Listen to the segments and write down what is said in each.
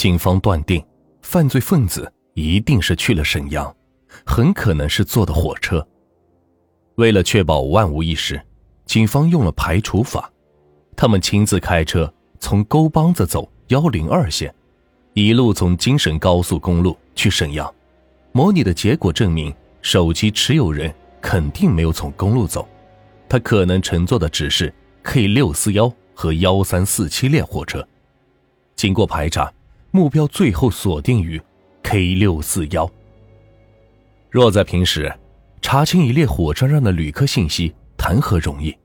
警方断定，犯罪分子一定是去了沈阳，很可能是坐的火车。为了确保万无一失，警方用了排除法，他们亲自开车从沟帮子走幺零二线，一路从京沈高速公路去沈阳。模拟的结果证明，手机持有人肯定没有从公路走，他可能乘坐的只是 K 六四幺和幺三四七列火车。经过排查，目标最后锁定于 K 六四幺。若在平时，查清一列火车上的旅客信息谈何容易？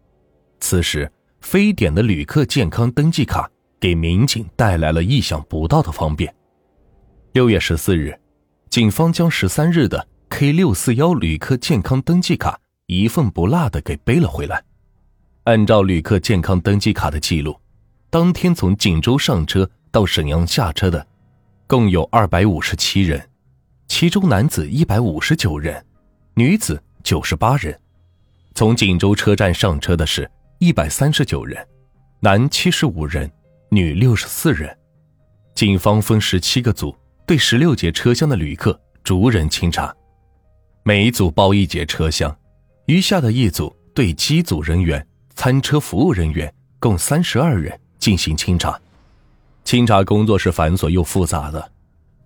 此时，非典的旅客健康登记卡给民警带来了意想不到的方便。六月十四日。警方将十三日的 K 六四幺旅客健康登记卡一份不落的给背了回来。按照旅客健康登记卡的记录，当天从锦州上车到沈阳下车的，共有二百五十七人，其中男子一百五十九人，女子九十八人。从锦州车站上车的是一百三十九人，男七十五人，女六十四人。警方分十七个组。对十六节车厢的旅客逐人清查，每一组包一节车厢，余下的一组对机组人员、餐车服务人员共三十二人进行清查。清查工作是繁琐又复杂的，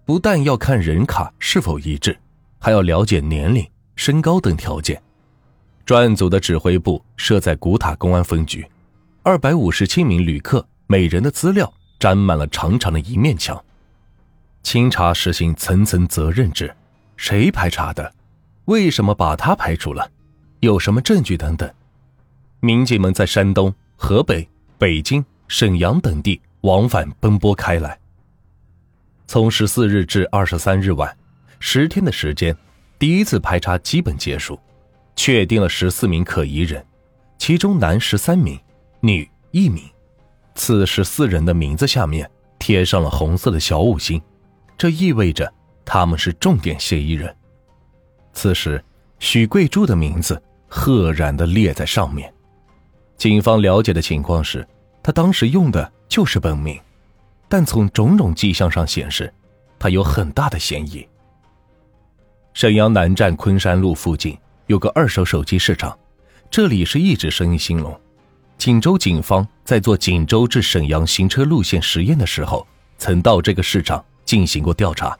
不但要看人卡是否一致，还要了解年龄、身高等条件。专案组的指挥部设在古塔公安分局，二百五十七名旅客每人的资料沾满了长长的一面墙。清查实行层层责任制，谁排查的？为什么把他排除了？有什么证据等等？民警们在山东、河北、北京、沈阳等地往返奔波开来。从十四日至二十三日晚，十天的时间，第一次排查基本结束，确定了十四名可疑人，其中男十三名，女一名。此十四人的名字下面贴上了红色的小五星。这意味着他们是重点嫌疑人。此时，许桂珠的名字赫然的列在上面。警方了解的情况是，他当时用的就是本名，但从种种迹象上显示，他有很大的嫌疑。沈阳南站昆山路附近有个二手手机市场，这里是一直生意兴隆。锦州警方在做锦州至沈阳行车路线实验的时候，曾到这个市场。进行过调查，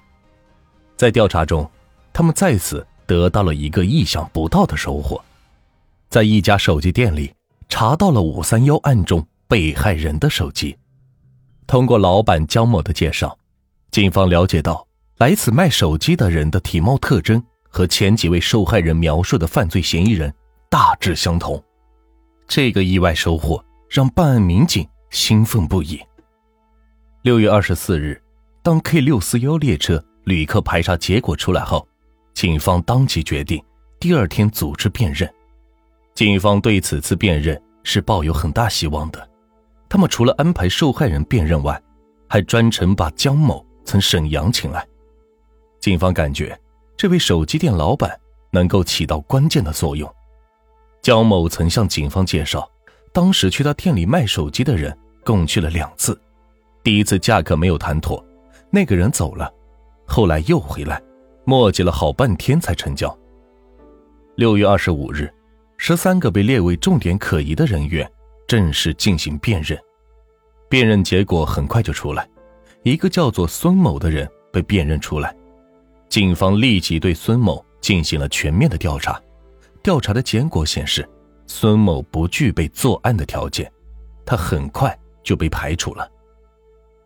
在调查中，他们再次得到了一个意想不到的收获，在一家手机店里查到了五三幺案中被害人的手机。通过老板江某的介绍，警方了解到来此卖手机的人的体貌特征和前几位受害人描述的犯罪嫌疑人大致相同。这个意外收获让办案民警兴奋不已。六月二十四日。当 K 六四幺列车旅客排查结果出来后，警方当即决定第二天组织辨认。警方对此次辨认是抱有很大希望的。他们除了安排受害人辨认外，还专程把江某从沈阳请来。警方感觉这位手机店老板能够起到关键的作用。江某曾向警方介绍，当时去他店里卖手机的人共去了两次，第一次价格没有谈妥。那个人走了，后来又回来，磨叽了好半天才成交。六月二十五日，十三个被列为重点可疑的人员正式进行辨认，辨认结果很快就出来，一个叫做孙某的人被辨认出来，警方立即对孙某进行了全面的调查，调查的结果显示，孙某不具备作案的条件，他很快就被排除了。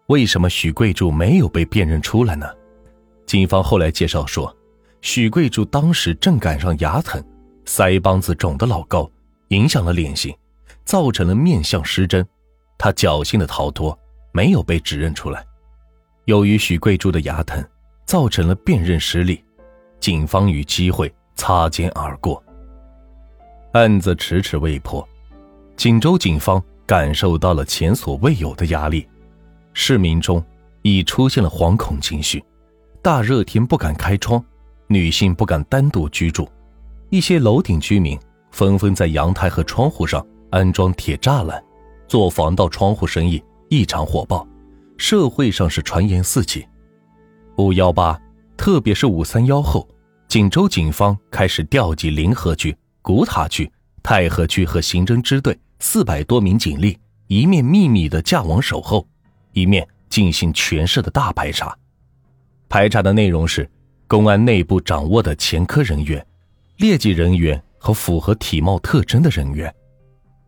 为什么许贵柱没有被辨认出来呢？警方后来介绍说，许贵柱当时正赶上牙疼，腮帮子肿得老高，影响了脸型，造成了面相失真。他侥幸的逃脱，没有被指认出来。由于许贵柱的牙疼，造成了辨认失利，警方与机会擦肩而过。案子迟迟未破，锦州警方感受到了前所未有的压力。市民中已出现了惶恐情绪，大热天不敢开窗，女性不敢单独居住，一些楼顶居民纷纷在阳台和窗户上安装铁栅栏，做防盗窗户生意异常火爆，社会上是传言四起。五幺八，特别是五三幺后，锦州警方开始调集临河区、古塔区、太和区和刑侦支队四百多名警力，一面秘密的架网守候，一面进行全市的大排查。排查的内容是公安内部掌握的前科人员、劣迹人员和符合体貌特征的人员。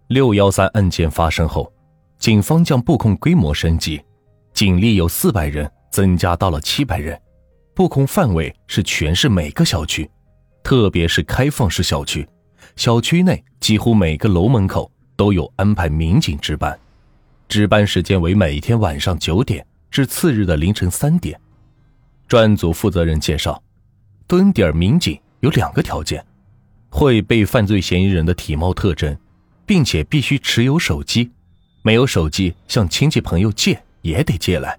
六幺三案件发生后，警方将布控规模升级，警力由四百人增加到了七百人，布控范围是全市每个小区，特别是开放式小区，小区内几乎每个楼门口都有安排民警值班，值班时间为每天晚上九点至次日的凌晨三点。专案组负责人介绍，蹲点民警有两个条件：会被犯罪嫌疑人的体貌特征。并且必须持有手机，没有手机向亲戚朋友借也得借来。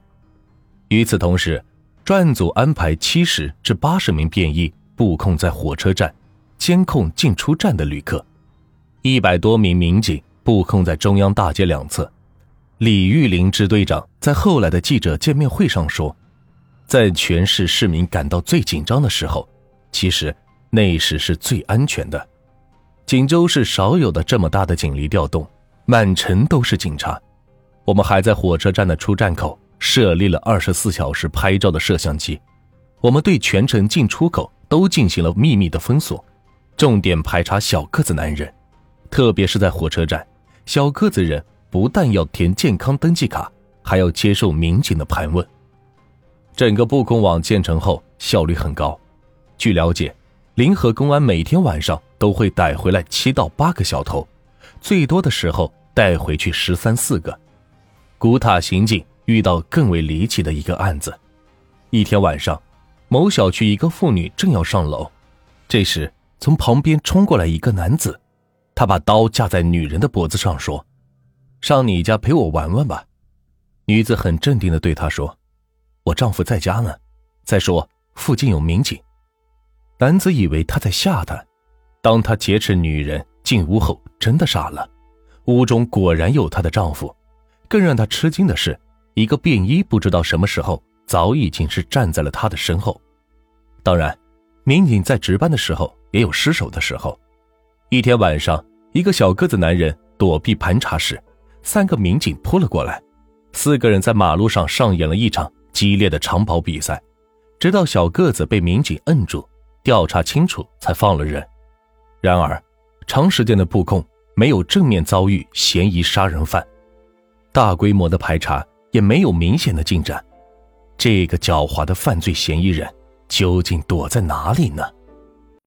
与此同时，专案组安排七十至八十名便衣布控在火车站，监控进出站的旅客；一百多名民警布控在中央大街两侧。李玉林支队长在后来的记者见面会上说：“在全市市民感到最紧张的时候，其实那时是最安全的。”锦州市少有的这么大的警力调动，满城都是警察。我们还在火车站的出站口设立了二十四小时拍照的摄像机。我们对全城进出口都进行了秘密的封锁，重点排查小个子男人，特别是在火车站，小个子人不但要填健康登记卡，还要接受民警的盘问。整个布控网建成后，效率很高。据了解。临河公安每天晚上都会逮回来七到八个小偷，最多的时候带回去十三四个。古塔刑警遇到更为离奇的一个案子：一天晚上，某小区一个妇女正要上楼，这时从旁边冲过来一个男子，他把刀架在女人的脖子上，说：“上你家陪我玩玩吧。”女子很镇定地对他说：“我丈夫在家呢，再说附近有民警。”男子以为他在吓他，当他劫持女人进屋后，真的傻了。屋中果然有她的丈夫。更让他吃惊的是，一个便衣不知道什么时候早已经是站在了他的身后。当然，民警在值班的时候也有失手的时候。一天晚上，一个小个子男人躲避盘查时，三个民警扑了过来，四个人在马路上上演了一场激烈的长跑比赛，直到小个子被民警摁住。调查清楚才放了人，然而，长时间的布控没有正面遭遇嫌疑杀人犯，大规模的排查也没有明显的进展，这个狡猾的犯罪嫌疑人究竟躲在哪里呢？